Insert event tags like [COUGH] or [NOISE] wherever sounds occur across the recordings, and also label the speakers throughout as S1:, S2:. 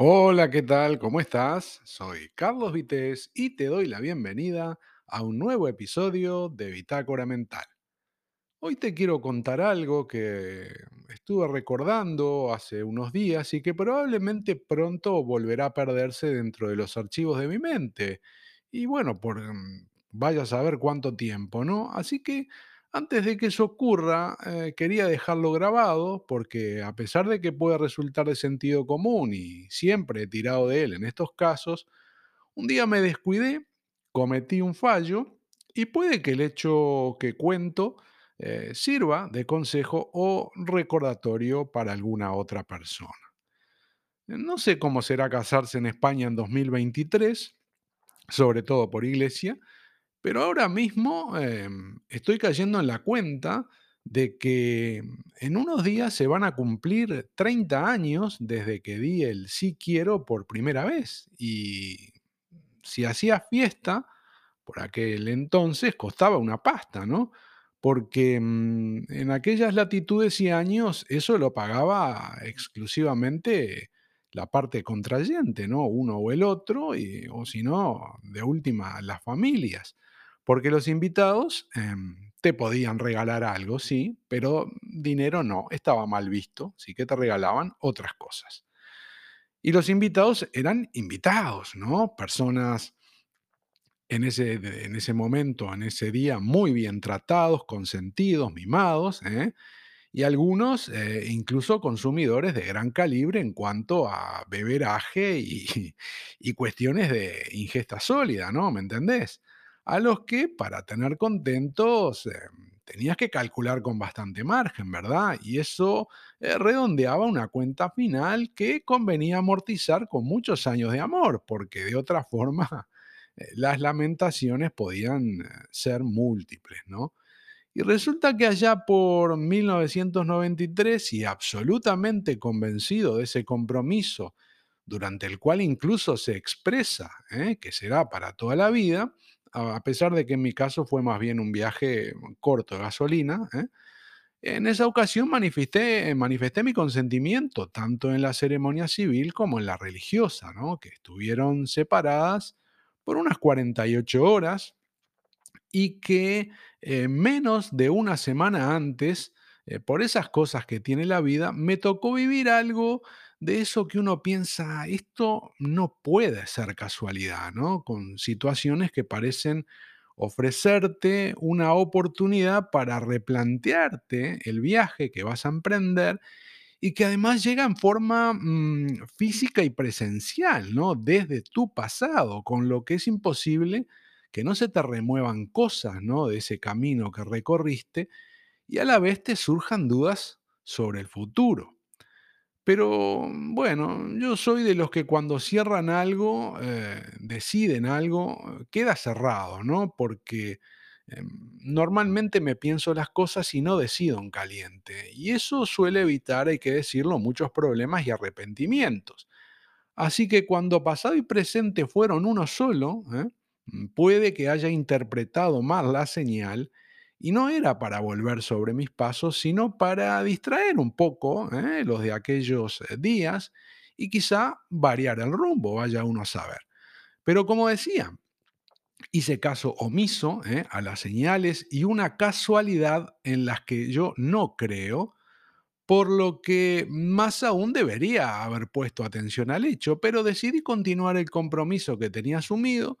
S1: Hola, ¿qué tal? ¿Cómo estás? Soy Carlos Vitéz y te doy la bienvenida a un nuevo episodio de Bitácora Mental. Hoy te quiero contar algo que estuve recordando hace unos días y que probablemente pronto volverá a perderse dentro de los archivos de mi mente. Y bueno, por mm, vaya a saber cuánto tiempo, ¿no? Así que antes de que eso ocurra, eh, quería dejarlo grabado porque a pesar de que puede resultar de sentido común y siempre he tirado de él en estos casos, un día me descuidé, cometí un fallo y puede que el hecho que cuento eh, sirva de consejo o recordatorio para alguna otra persona. No sé cómo será casarse en España en 2023, sobre todo por iglesia, pero ahora mismo em, estoy cayendo en la cuenta de que en unos días se van a cumplir 30 años desde que di el sí quiero por primera vez. Y si hacía fiesta, por aquel entonces costaba una pasta, ¿no? Porque mm, en aquellas latitudes y años eso lo pagaba exclusivamente la parte contrayente, ¿no? Uno o el otro, y, o si no, de última, las familias. Porque los invitados em, te podían regalar algo, sí, pero dinero no, estaba mal visto, sí que te regalaban otras cosas. Y los invitados eran invitados, ¿no? Personas en ese, en ese momento, en ese día, muy bien tratados, consentidos, mimados, ¿eh? y algunos eh, incluso consumidores de gran calibre en cuanto a beberaje y, [LAUGHS] y cuestiones de ingesta sólida, ¿no? ¿Me entendés? A los que para tener contentos eh, tenías que calcular con bastante margen, ¿verdad? Y eso eh, redondeaba una cuenta final que convenía amortizar con muchos años de amor, porque de otra [LAUGHS] forma eh, las lamentaciones podían eh, ser múltiples, ¿no? Y resulta que allá por 1993, y absolutamente convencido de ese compromiso, durante el cual incluso se expresa que será para toda la vida, a pesar de que en mi caso fue más bien un viaje corto de gasolina, ¿eh? en esa ocasión manifesté, manifesté mi consentimiento, tanto en la ceremonia civil como en la religiosa, ¿no? que estuvieron separadas por unas 48 horas y que eh, menos de una semana antes, eh, por esas cosas que tiene la vida, me tocó vivir algo de eso que uno piensa, esto no puede ser casualidad, ¿no? Con situaciones que parecen ofrecerte una oportunidad para replantearte el viaje que vas a emprender y que además llega en forma mm, física y presencial, ¿no? Desde tu pasado, con lo que es imposible que no se te remuevan cosas, ¿no? De ese camino que recorriste y a la vez te surjan dudas sobre el futuro. Pero bueno, yo soy de los que cuando cierran algo, eh, deciden algo, eh, queda cerrado, ¿no? Porque em, normalmente me pienso las cosas y no decido en caliente. Y eso suele evitar, hay que decirlo, muchos problemas y arrepentimientos. Así que cuando pasado y presente fueron uno solo, ¿eh? Mm, puede que haya interpretado mal la señal y no era para volver sobre mis pasos, sino para distraer un poco ¿eh? los de aquellos eh, días y quizá variar el rumbo, vaya uno a saber. Pero como decía, hice caso omiso ¿eh? a las señales y una casualidad en las que yo no creo, por lo que más aún debería haber puesto atención al hecho, pero decidí continuar el compromiso que tenía asumido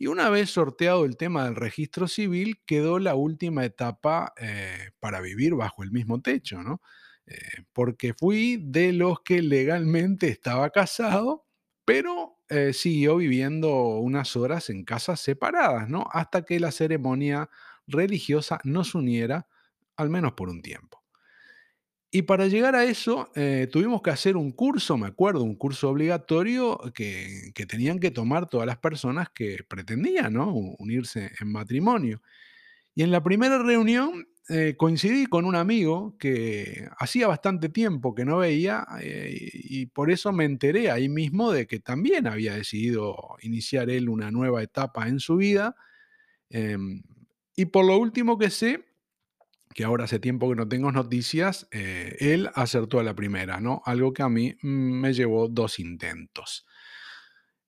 S1: y una vez sorteado el tema del registro civil, quedó la última etapa eh, para vivir bajo el mismo techo, ¿no? Eh, porque fui de los que legalmente estaba casado, pero eh, siguió viviendo unas horas en casas separadas, ¿no? Hasta que la ceremonia religiosa nos uniera, al menos por un tiempo. Y para llegar a eso, eh, tuvimos que hacer un curso, me acuerdo, un curso obligatorio que, tenían que tomar todas las personas que pretendían, unirse en matrimonio. Y en la primera reunión eh, coincidí con un amigo que hacía bastante tiempo que no veía eh, y por eso me enteré ahí mismo de que también había decidido iniciar él una nueva etapa en su vida. em, y por lo último que sé, que ahora hace tiempo que no tengo noticias, eh, él acertó a la primera, ¿no? Algo que a mí mm, me llevó dos intentos.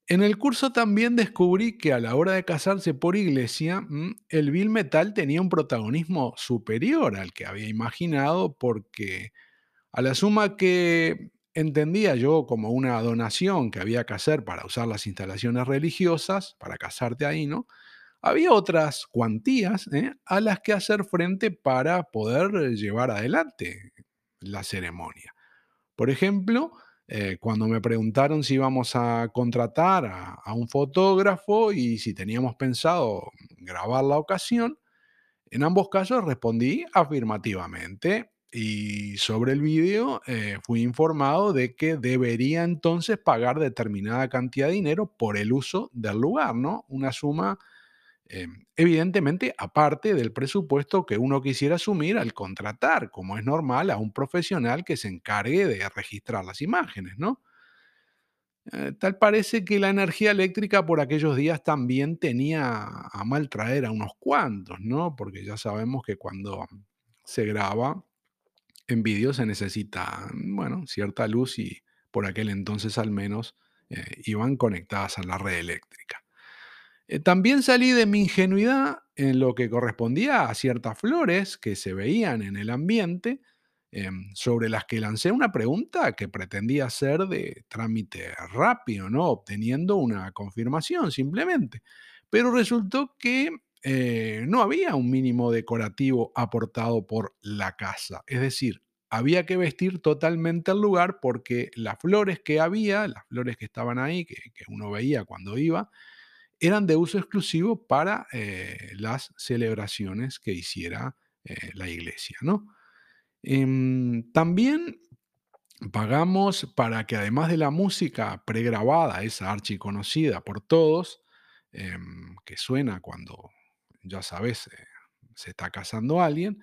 S1: En el curso también descubrí que a la hora de casarse por iglesia, mm, el bill metal tenía un protagonismo superior al que había imaginado porque a la suma que entendía yo como una donación que había que hacer para usar las instalaciones religiosas, para casarte ahí, ¿no? Había otras cuantías ¿eh? a las que hacer frente para poder eh, llevar adelante la ceremonia. Por ejemplo, eh, cuando me preguntaron si íbamos a contratar a, un fotógrafo y si teníamos pensado grabar la ocasión, en ambos casos respondí afirmativamente y sobre el vídeo fui informado de que debería entonces pagar determinada cantidad de dinero por el uso del lugar, ¿no? Una suma eh, evidentemente aparte del presupuesto que uno quisiera asumir al contratar, como es normal, a un profesional que se encargue de registrar las imágenes, ¿no? Eh, tal parece que la energía eléctrica por aquellos días también tenía a mal traer a unos cuantos, ¿no? Porque ya sabemos que cuando se graba en vídeo se necesita, bueno, cierta luz y por aquel entonces al menos eh, iban conectadas a la red eléctrica. Eh, también salí de mi ingenuidad en lo que correspondía a ciertas flores que se veían en el ambiente, em, sobre las que lancé una pregunta que pretendía ser de trámite rápido, ¿no? Obteniendo una confirmación simplemente. Pero resultó que eh, no había un mínimo decorativo aportado por la casa. Es decir, había que vestir totalmente el lugar porque las flores que había, las flores que estaban ahí, que que uno veía cuando iba, eran de uso exclusivo para eh, las celebraciones que hiciera eh, la iglesia, ¿no? Em, también pagamos para que además de la música pregrabada, esa archiconocida por todos, em, que suena cuando, ya sabes, eh, se está casando alguien,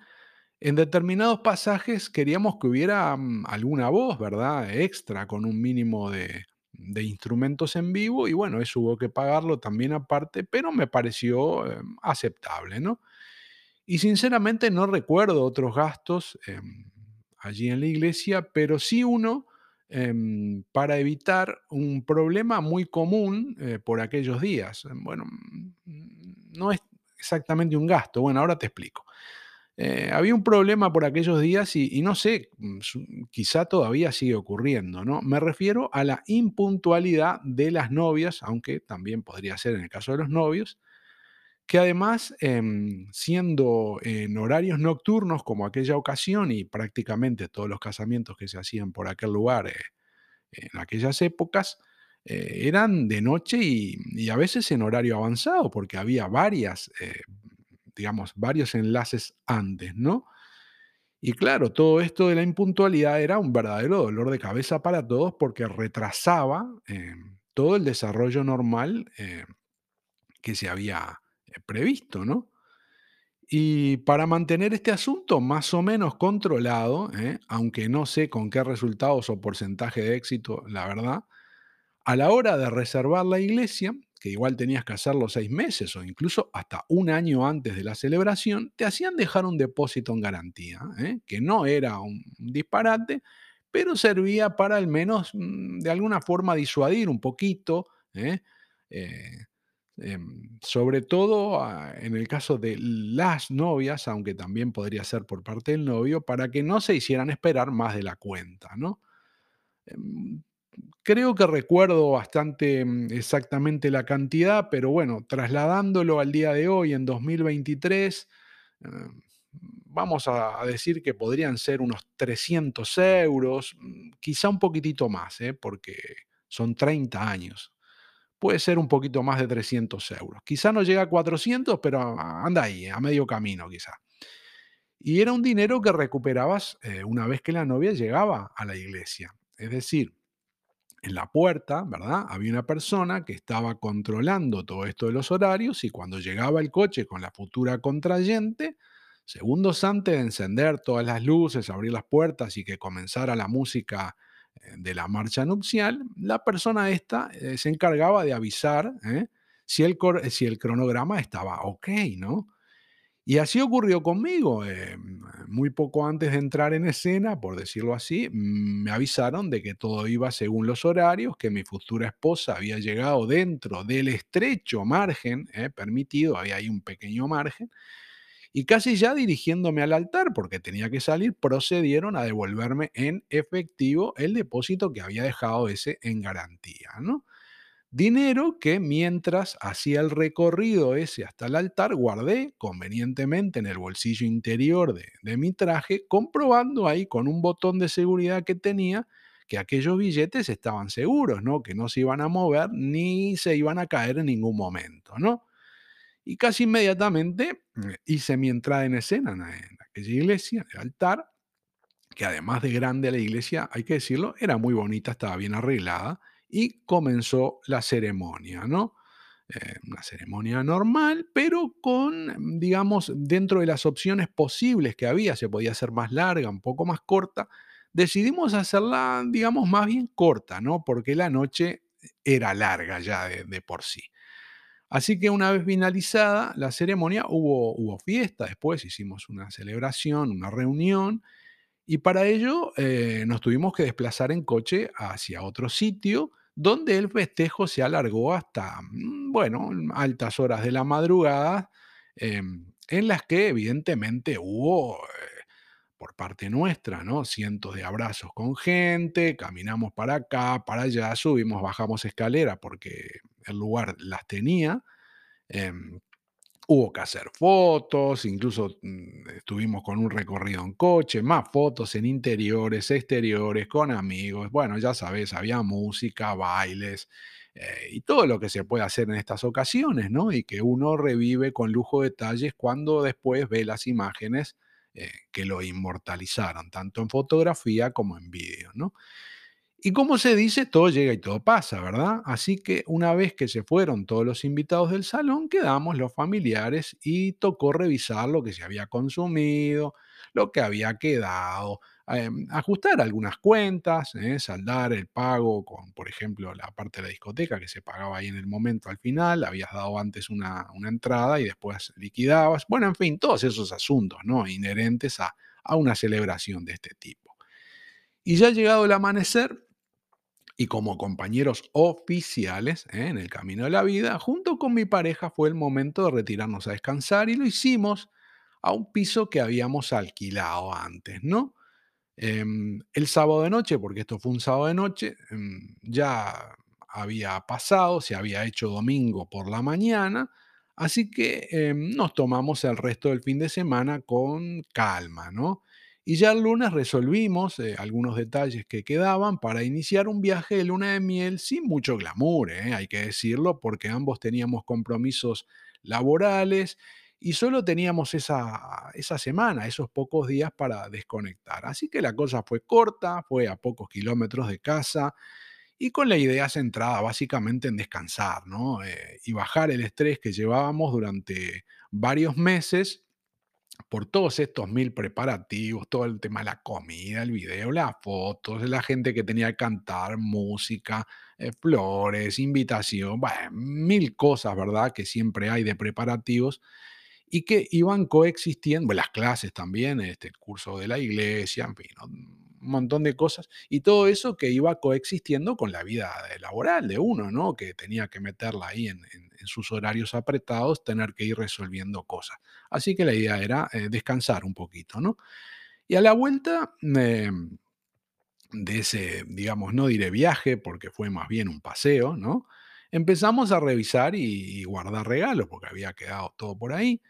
S1: en determinados pasajes queríamos que hubiera mm, alguna voz, ¿verdad? Extra, con un mínimo de, de instrumentos en vivo, y bueno, eso hubo que pagarlo también aparte, pero me pareció em, aceptable, ¿no? Y sinceramente no recuerdo otros gastos em, allí en la iglesia, pero sí uno em, para evitar un problema muy común eh, por aquellos días. Bueno, mm, no es exactamente un gasto, bueno, ahora te explico. Eh, había un problema por aquellos días y, no sé, mm, quizá todavía sigue ocurriendo, ¿no? Me refiero a la impuntualidad de las novias, aunque también podría ser en el caso de los novios, que además, em, siendo en horarios nocturnos como aquella ocasión y prácticamente todos los casamientos que se hacían por aquel lugar eh, en aquellas épocas, eh, eran de noche y, a veces en horario avanzado, porque había varias, digamos, varios enlaces antes, ¿no? Y claro, todo esto de la impuntualidad era un verdadero dolor de cabeza para todos porque retrasaba em, todo el desarrollo normal eh, que se había eh, previsto, ¿no? Y para mantener este asunto más o menos controlado, ¿eh? aunque no sé con qué resultados o porcentaje de éxito, la verdad, a la hora de reservar la iglesia, que igual tenías que hacerlo seis meses o incluso hasta un año antes de la celebración, te hacían dejar un depósito en garantía, ¿eh? que no era un disparate, pero servía para al menos mm, de alguna forma disuadir un poquito, ¿eh? Eh, em, sobre todo ah, en el caso de las novias, aunque también podría ser por parte del novio, para que no se hicieran esperar más de la cuenta, ¿no? Em, Creo que recuerdo bastante mm, exactamente la cantidad, pero bueno, trasladándolo al día de hoy, en 2023, eh, vamos a, decir que podrían ser unos 300 euros, mm, quizá un poquitito más, ¿eh? porque son 30 años. Puede ser un poquito más de 300 euros. Quizá no llega a 400, pero anda ahí, a medio camino quizá. Y era un dinero que recuperabas eh, una vez que la novia llegaba a la iglesia. Es decir, en la puerta, ¿verdad? Había una persona que estaba controlando todo esto de los horarios y cuando llegaba el coche con la futura contrayente, segundos antes de encender todas las luces, abrir las puertas y que comenzara la música eh, de la marcha nupcial, la persona esta eh, se encargaba de avisar ¿eh? si, el, si el cronograma estaba ok, ¿no? Y así ocurrió conmigo. eh, muy poco antes de entrar en escena, por decirlo así, mm, me avisaron de que todo iba según los horarios, que mi futura esposa había llegado dentro del estrecho margen eh, permitido, había ahí un pequeño margen, y casi ya dirigiéndome al altar, porque tenía que salir, procedieron a devolverme en efectivo el depósito que había dejado ese en garantía, ¿no? Dinero que mientras hacía el recorrido ese hasta el altar, guardé convenientemente en el bolsillo interior de, de mi traje, comprobando ahí con un botón de seguridad que tenía que aquellos billetes estaban seguros, ¿no? Que no se iban a mover ni se iban a caer en ningún momento, ¿no? Y casi inmediatamente eh, hice mi entrada en escena en, en aquella iglesia, el altar, que además de grande la iglesia, hay que decirlo, era muy bonita, estaba bien arreglada, y comenzó la ceremonia, ¿no? Eh, una ceremonia normal, pero con, mm, digamos, dentro de las opciones posibles que había, se podía hacer más larga, un poco más corta, decidimos hacerla, digamos, más bien corta, ¿no? Porque la noche era larga ya de, por sí. Así que una vez finalizada la ceremonia, hubo, hubo fiesta, después hicimos una celebración, una reunión, y para ello eh, nos tuvimos que desplazar en coche hacia otro sitio donde el festejo se alargó hasta, mm, bueno, altas horas de la madrugada, em, en las que evidentemente hubo, eh, por parte nuestra, ¿no? Cientos de abrazos con gente, caminamos para acá, para allá, subimos, bajamos escalera porque el lugar las tenía. em, Hubo que hacer fotos, incluso, mm, estuvimos con un recorrido en coche, más fotos en interiores, exteriores, con amigos. Bueno, ya sabes, había música, bailes, eh, y todo lo que se puede hacer en estas ocasiones, ¿no? Y que uno revive con lujo de detalles cuando después ve las imágenes, eh, que lo inmortalizaron, tanto en fotografía como en vídeo, ¿no? Y como se dice, todo llega y todo pasa, ¿verdad? Así que una vez que se fueron todos los invitados del salón, quedamos los familiares y tocó revisar lo que se había consumido, lo que había quedado, em, ajustar algunas cuentas, ¿eh? saldar el pago con, por ejemplo, la parte de la discoteca que se pagaba ahí en el momento al final, habías dado antes una, una entrada y después liquidabas. Bueno, en fin, todos esos asuntos, ¿no? Inherentes a, a una celebración de este tipo. Y ya llegado el amanecer, y como compañeros oficiales ¿eh? en el camino de la vida, junto con mi pareja fue el momento de retirarnos a descansar y lo hicimos a un piso que habíamos alquilado antes, ¿no? Em, el sábado de noche, porque esto fue un sábado de noche, em, ya había pasado, se había hecho domingo por la mañana, así que em, nos tomamos el resto del fin de semana con calma, ¿no? Y ya el lunes resolvimos eh, algunos detalles que quedaban para iniciar un viaje de luna de miel sin mucho glamour, ¿eh? hay que decirlo, porque ambos teníamos compromisos laborales y solo teníamos esa, esa semana, esos pocos días para desconectar. Así que la cosa fue corta, fue a pocos kilómetros de casa y con la idea centrada básicamente en descansar, ¿no? Eh, y bajar el estrés que llevábamos durante varios meses por todos estos mil preparativos, todo el tema de la comida, el video, las fotos, la gente que tenía que cantar, música, eh, flores, invitación, mil cosas, ¿verdad? Que siempre hay de preparativos y que iban coexistiendo, las clases también, este, el curso de la iglesia, en fin. Un montón de cosas, y todo eso que iba coexistiendo con la vida de- laboral de uno, ¿no? Que tenía que meterla ahí en sus horarios apretados, tener que ir resolviendo cosas. Así que la idea era eh, descansar un poquito, ¿no? Y a la vuelta, em, de ese, digamos, no diré viaje, porque fue más bien un paseo, ¿no? Empezamos a revisar y, y guardar regalos, porque había quedado todo por ahí.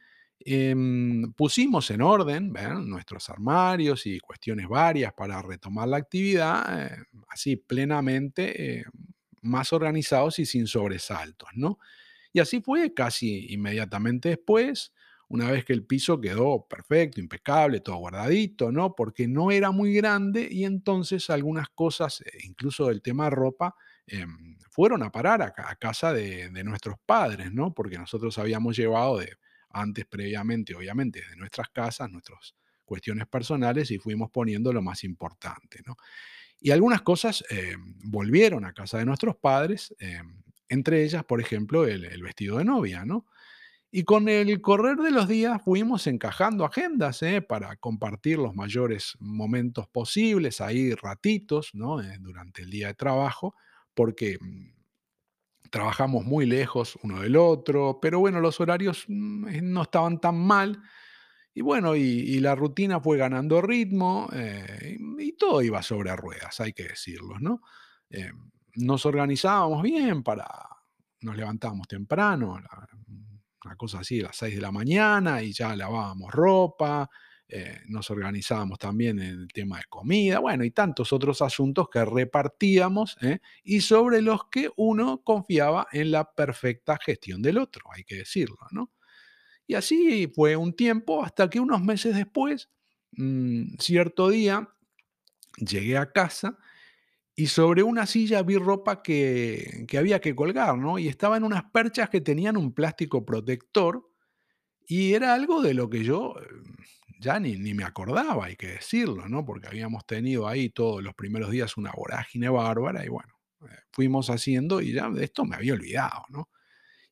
S1: Em, pusimos en orden ¿verdad? nuestros armarios y cuestiones varias para retomar la actividad, eh, así plenamente, eh, más organizados y sin sobresaltos, ¿no? Y así fue casi inmediatamente después, una vez que el piso quedó perfecto, impecable, todo guardadito, ¿no? Porque no era muy grande y entonces algunas cosas, eh, incluso del tema ropa, em, fueron a parar a casa de, de nuestros padres, ¿no? Porque nosotros habíamos llevado de antes, previamente, obviamente, de nuestras casas, nuestras cuestiones personales y fuimos poniendo lo más importante, ¿no? Y algunas cosas eh, volvieron a casa de nuestros padres, eh, entre ellas, por ejemplo, el, vestido de novia, ¿no? Y con el correr de los días fuimos encajando agendas ¿eh? para compartir los mayores momentos posibles, ahí ratitos, ¿no? Durante el día de trabajo, porque mm, trabajamos muy lejos uno del otro, pero bueno, los horarios mm, eh, no estaban tan mal. Y bueno, y, la rutina fue ganando ritmo eh, y, todo iba sobre ruedas, hay que decirlo, ¿no? Eh, nos organizábamos bien para, nos levantábamos temprano, una cosa así, a las 6 de la mañana y ya lavábamos ropa, eh, nos organizábamos también en el tema de comida, bueno, y tantos otros asuntos que repartíamos ¿eh? y sobre los que uno confiaba en la perfecta gestión del otro, hay que decirlo, ¿no? Y así fue un tiempo hasta que unos meses después, mm, cierto día, llegué a casa y sobre una silla vi ropa que, que había que colgar, ¿no? Y estaba en unas perchas que tenían un plástico protector y era algo de lo que yo eh, ya ni, ni me acordaba, hay que decirlo, ¿no? Porque habíamos tenido ahí todos los primeros días una vorágine bárbara y bueno, eh, fuimos haciendo y ya de esto me había olvidado, ¿no?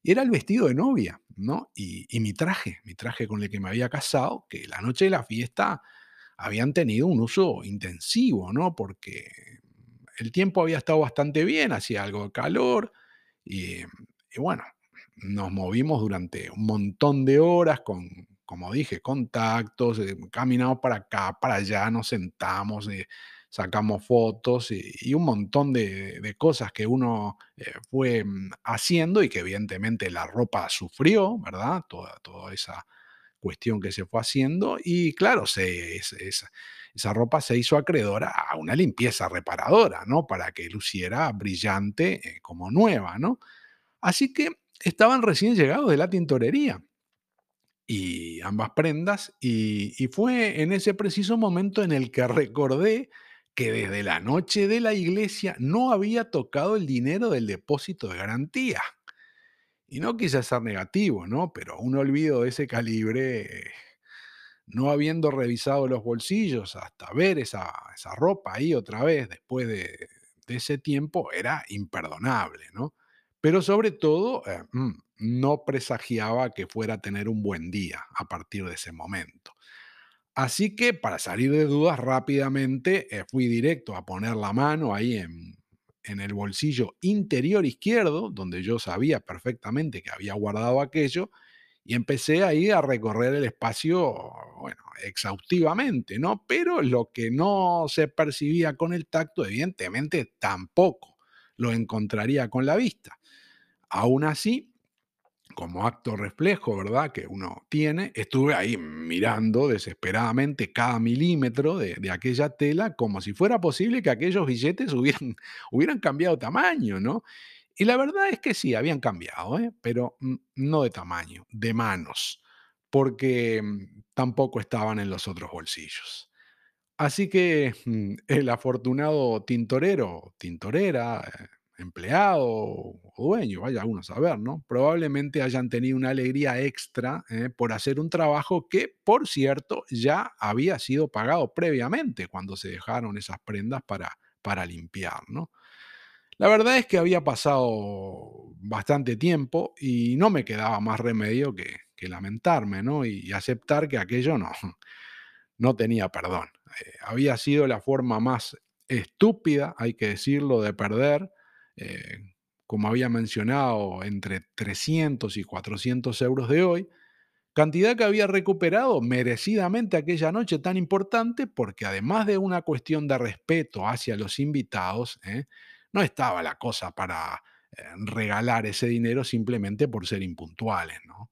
S1: Y era el vestido de novia, ¿no? Y, y mi traje, mi traje con el que me había casado, que la noche de la fiesta habían tenido un uso intensivo, ¿no? Porque el tiempo había estado bastante bien, hacía algo de calor y, y bueno, nos movimos durante un montón de horas con, como dije, contactos, eh, caminamos para acá, para allá, nos sentamos, eh, sacamos fotos y, un montón de, cosas que uno eh, fue mm, haciendo y que evidentemente la ropa sufrió, ¿verdad? Toda, esa cuestión que se fue haciendo y claro, se, es- esa esa ropa se hizo acreedora a una limpieza reparadora, ¿no? Para que luciera brillante eh, como nueva, ¿no? Así que estaban recién llegados de la tintorería y ambas prendas y, fue en ese preciso momento en el que recordé que desde la noche de la iglesia no había tocado el dinero del depósito de garantía. Y no quise ser negativo, ¿no? Pero un olvido de ese calibre no habiendo revisado los bolsillos hasta ver esa, esa ropa ahí otra vez después de, de ese tiempo era imperdonable, ¿no? Pero sobre todo, eh, mm, no presagiaba que fuera a tener un buen día a partir de ese momento. Así que para salir de dudas rápidamente eh, fui directo a poner la mano ahí en, en el bolsillo interior izquierdo, donde yo sabía perfectamente que había guardado aquello, y empecé ahí a recorrer el espacio, bueno, exhaustivamente, ¿no? Pero lo que no se percibía con el tacto, evidentemente, tampoco lo encontraría con la vista. Aún así, como acto reflejo, ¿verdad? Que uno tiene, estuve ahí mirando desesperadamente cada milímetro de, de aquella tela como si fuera posible que aquellos billetes [LAUGHS] hubieran, hubieran cambiado tamaño, ¿no? Y la verdad es que sí, habían cambiado, ¿eh? Pero no de tamaño, de manos, porque mm, tampoco estaban en los otros bolsillos. Así que mm, el afortunado tintorero, tintorera, eh, empleado o dueño, vaya uno a saber, ¿no? Probablemente hayan tenido una alegría extra eh, por hacer un trabajo que, por cierto, ya había sido pagado previamente cuando se dejaron esas prendas para, para limpiar, ¿no? La verdad es que había pasado bastante tiempo y no me quedaba más remedio que, lamentarme, ¿no? Y aceptar que aquello no, [LAUGHS] no tenía perdón. Eh, había sido la forma más estúpida, hay que decirlo, de perder, eh, como había mencionado, entre 300 y 400 euros de hoy, cantidad que había recuperado merecidamente aquella noche tan importante porque además de una cuestión de respeto hacia los invitados, ¿eh? no estaba la cosa para eh, regalar ese dinero simplemente por ser impuntuales, ¿no?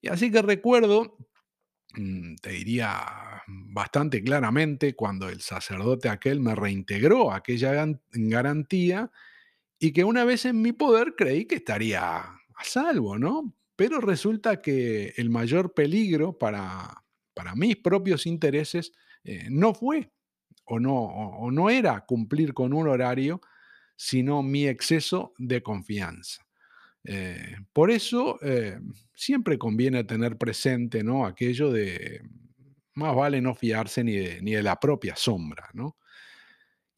S1: Y así que recuerdo mm, te diría bastante claramente cuando el sacerdote aquel me reintegró aquella garantía y que una vez en mi poder creí que estaría a salvo, ¿no? Pero resulta que el mayor peligro para, para mis propios intereses eh, no fue o no, o no era cumplir con un horario, sino mi exceso de confianza. Eh, por eso, eh, siempre conviene tener presente, ¿no? Aquello de más vale no fiarse ni de, ni de la propia sombra, ¿no?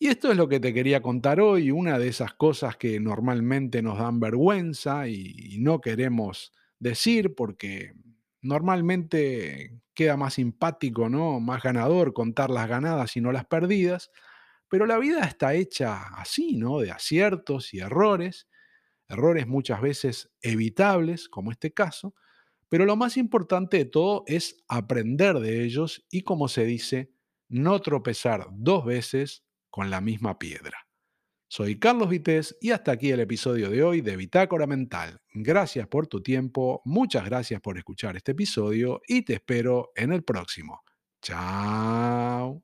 S1: Y esto es lo que te quería contar hoy, una de esas cosas que normalmente nos dan vergüenza y, no queremos decir porque normalmente queda más simpático, ¿no? Más ganador contar las ganadas y no las perdidas, pero la vida está hecha así, ¿no? De aciertos y errores, errores muchas veces evitables, como este caso, pero lo más importante de todo es aprender de ellos y, como se dice, no tropezar dos veces con la misma piedra. Soy Carlos Vitéz y hasta aquí el episodio de hoy de Bitácora Mental. Gracias por tu tiempo, muchas gracias por escuchar este episodio y te espero en el próximo. Chao.